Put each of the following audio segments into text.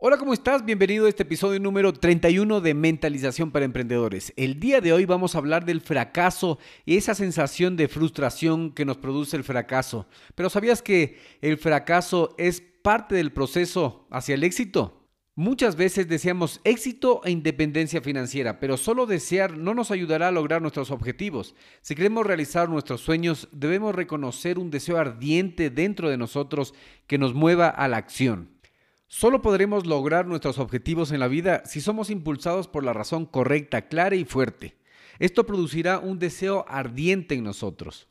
Hola, ¿cómo estás? Bienvenido a este episodio número 31 de Mentalización para Emprendedores. El día de hoy vamos a hablar del fracaso y esa sensación de frustración que nos produce el fracaso. Pero ¿sabías que el fracaso es parte del proceso hacia el éxito? Muchas veces deseamos éxito e independencia financiera, pero solo desear no nos ayudará a lograr nuestros objetivos. Si queremos realizar nuestros sueños, debemos reconocer un deseo ardiente dentro de nosotros que nos mueva a la acción. Solo podremos lograr nuestros objetivos en la vida si somos impulsados por la razón correcta, clara y fuerte. Esto producirá un deseo ardiente en nosotros.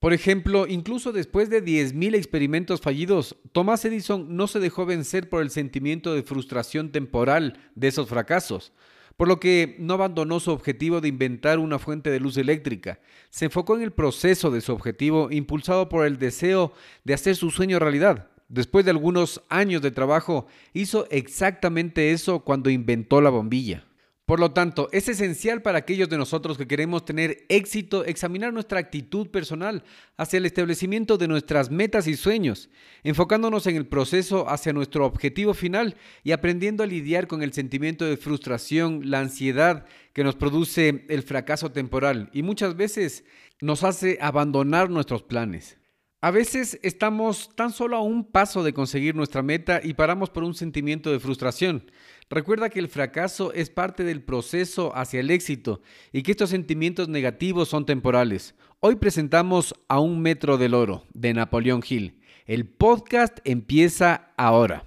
Por ejemplo, incluso después de 10.000 experimentos fallidos, Thomas Edison no se dejó vencer por el sentimiento de frustración temporal de esos fracasos, por lo que no abandonó su objetivo de inventar una fuente de luz eléctrica. Se enfocó en el proceso de su objetivo, impulsado por el deseo de hacer su sueño realidad. Después de algunos años de trabajo, hizo exactamente eso cuando inventó la bombilla. Por lo tanto, es esencial para aquellos de nosotros que queremos tener éxito examinar nuestra actitud personal hacia el establecimiento de nuestras metas y sueños, enfocándonos en el proceso hacia nuestro objetivo final y aprendiendo a lidiar con el sentimiento de frustración, la ansiedad que nos produce el fracaso temporal y muchas veces nos hace abandonar nuestros planes. A veces estamos tan solo a un paso de conseguir nuestra meta y paramos por un sentimiento de frustración. Recuerda que el fracaso es parte del proceso hacia el éxito y que estos sentimientos negativos son temporales. Hoy presentamos A un metro del oro de Napoleón Hill. El podcast empieza ahora.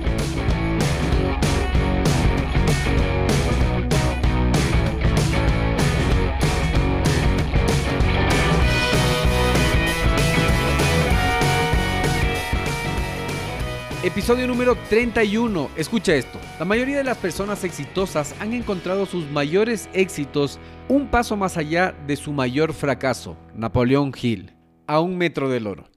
Episodio número 31. Escucha esto. La mayoría de las personas exitosas han encontrado sus mayores éxitos un paso más allá de su mayor fracaso. Napoleón Hill. A un metro del oro.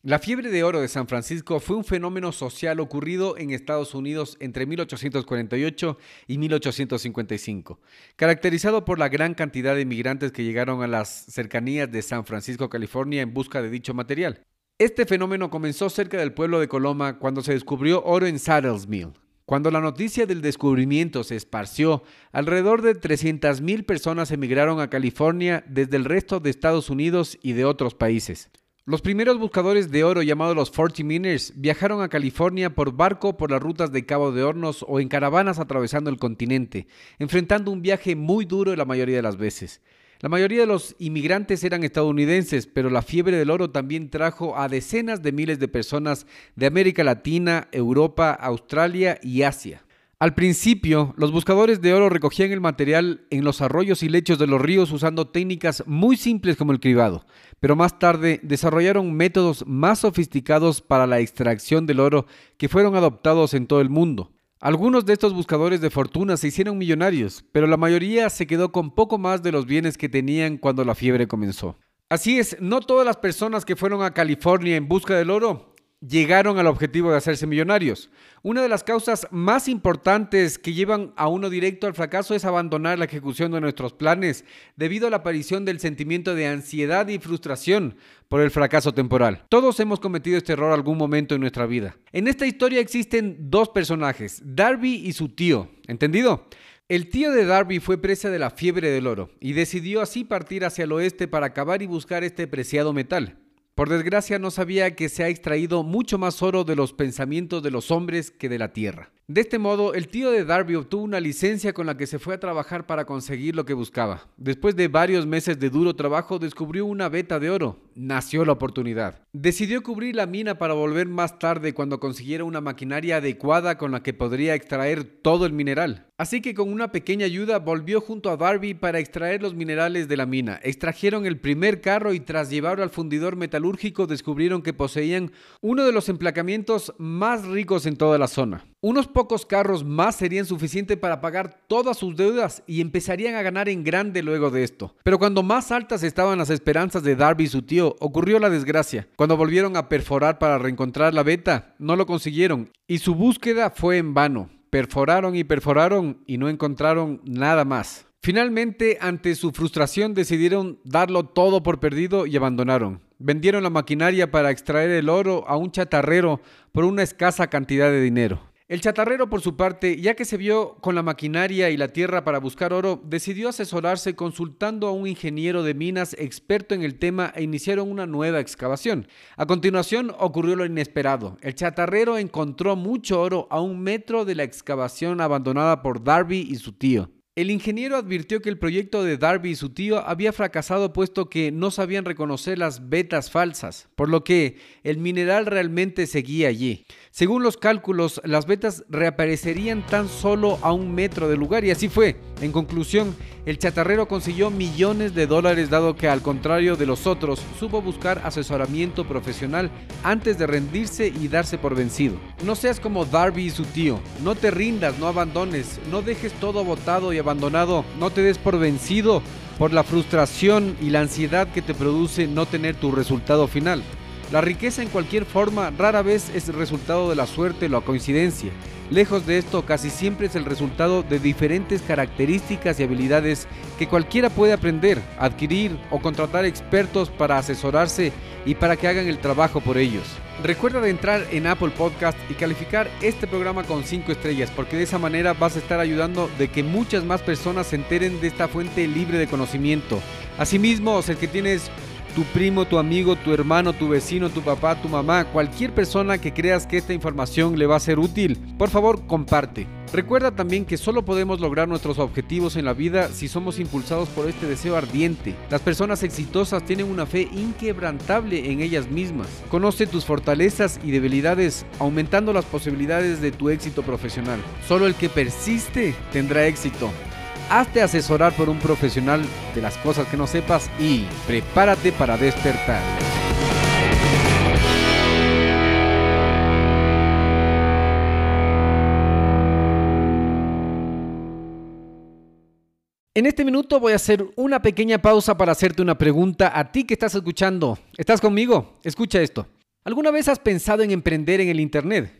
La fiebre de oro de San Francisco fue un fenómeno social ocurrido en Estados Unidos entre 1848 y 1855, caracterizado por la gran cantidad de inmigrantes que llegaron a las cercanías de San Francisco, California, en busca de dicho material. Este fenómeno comenzó cerca del pueblo de Coloma cuando se descubrió oro en Saddles Mill. Cuando la noticia del descubrimiento se esparció, alrededor de 300.000 personas emigraron a California desde el resto de Estados Unidos y de otros países. Los primeros buscadores de oro llamados los Forty Miners viajaron a California por barco por las rutas de Cabo de Hornos o en caravanas atravesando el continente, enfrentando un viaje muy duro la mayoría de las veces. La mayoría de los inmigrantes eran estadounidenses, pero la fiebre del oro también trajo a decenas de miles de personas de América Latina, Europa, Australia y Asia. Al principio, los buscadores de oro recogían el material en los arroyos y lechos de los ríos usando técnicas muy simples como el cribado, pero más tarde desarrollaron métodos más sofisticados para la extracción del oro que fueron adoptados en todo el mundo. Algunos de estos buscadores de fortuna se hicieron millonarios, pero la mayoría se quedó con poco más de los bienes que tenían cuando la fiebre comenzó. Así es, no todas las personas que fueron a California en busca del oro llegaron al objetivo de hacerse millonarios. Una de las causas más importantes que llevan a uno directo al fracaso es abandonar la ejecución de nuestros planes debido a la aparición del sentimiento de ansiedad y frustración por el fracaso temporal. Todos hemos cometido este error algún momento en nuestra vida. En esta historia existen dos personajes, Darby y su tío, ¿entendido? El tío de Darby fue presa de la fiebre del oro y decidió así partir hacia el oeste para acabar y buscar este preciado metal. Por desgracia no sabía que se ha extraído mucho más oro de los pensamientos de los hombres que de la tierra. De este modo, el tío de Darby obtuvo una licencia con la que se fue a trabajar para conseguir lo que buscaba. Después de varios meses de duro trabajo, descubrió una veta de oro. Nació la oportunidad. Decidió cubrir la mina para volver más tarde cuando consiguiera una maquinaria adecuada con la que podría extraer todo el mineral. Así que con una pequeña ayuda volvió junto a Darby para extraer los minerales de la mina. Extrajeron el primer carro y tras llevarlo al fundidor metalúrgico descubrieron que poseían uno de los emplacamientos más ricos en toda la zona. Unos pocos carros más serían suficientes para pagar todas sus deudas y empezarían a ganar en grande luego de esto. Pero cuando más altas estaban las esperanzas de Darby y su tío, ocurrió la desgracia. Cuando volvieron a perforar para reencontrar la beta, no lo consiguieron y su búsqueda fue en vano. Perforaron y perforaron y no encontraron nada más. Finalmente, ante su frustración, decidieron darlo todo por perdido y abandonaron. Vendieron la maquinaria para extraer el oro a un chatarrero por una escasa cantidad de dinero. El chatarrero, por su parte, ya que se vio con la maquinaria y la tierra para buscar oro, decidió asesorarse consultando a un ingeniero de minas experto en el tema e iniciaron una nueva excavación. A continuación ocurrió lo inesperado. El chatarrero encontró mucho oro a un metro de la excavación abandonada por Darby y su tío. El ingeniero advirtió que el proyecto de Darby y su tío había fracasado puesto que no sabían reconocer las vetas falsas, por lo que el mineral realmente seguía allí. Según los cálculos, las vetas reaparecerían tan solo a un metro del lugar y así fue. En conclusión, el chatarrero consiguió millones de dólares dado que al contrario de los otros, supo buscar asesoramiento profesional antes de rendirse y darse por vencido. No seas como Darby y su tío, no te rindas, no abandones, no dejes todo botado y abandonado, no te des por vencido por la frustración y la ansiedad que te produce no tener tu resultado final. La riqueza en cualquier forma rara vez es resultado de la suerte o la coincidencia. Lejos de esto, casi siempre es el resultado de diferentes características y habilidades que cualquiera puede aprender, adquirir o contratar expertos para asesorarse y para que hagan el trabajo por ellos. Recuerda de entrar en Apple Podcast y calificar este programa con 5 estrellas, porque de esa manera vas a estar ayudando de que muchas más personas se enteren de esta fuente libre de conocimiento. Asimismo, si es que tienes tu primo, tu amigo, tu hermano, tu vecino, tu papá, tu mamá, cualquier persona que creas que esta información le va a ser útil, por favor comparte. Recuerda también que solo podemos lograr nuestros objetivos en la vida si somos impulsados por este deseo ardiente. Las personas exitosas tienen una fe inquebrantable en ellas mismas. Conoce tus fortalezas y debilidades, aumentando las posibilidades de tu éxito profesional. Solo el que persiste tendrá éxito hazte asesorar por un profesional de las cosas que no sepas y prepárate para despertar. En este minuto voy a hacer una pequeña pausa para hacerte una pregunta a ti que estás escuchando. ¿Estás conmigo? Escucha esto. ¿Alguna vez has pensado en emprender en el Internet?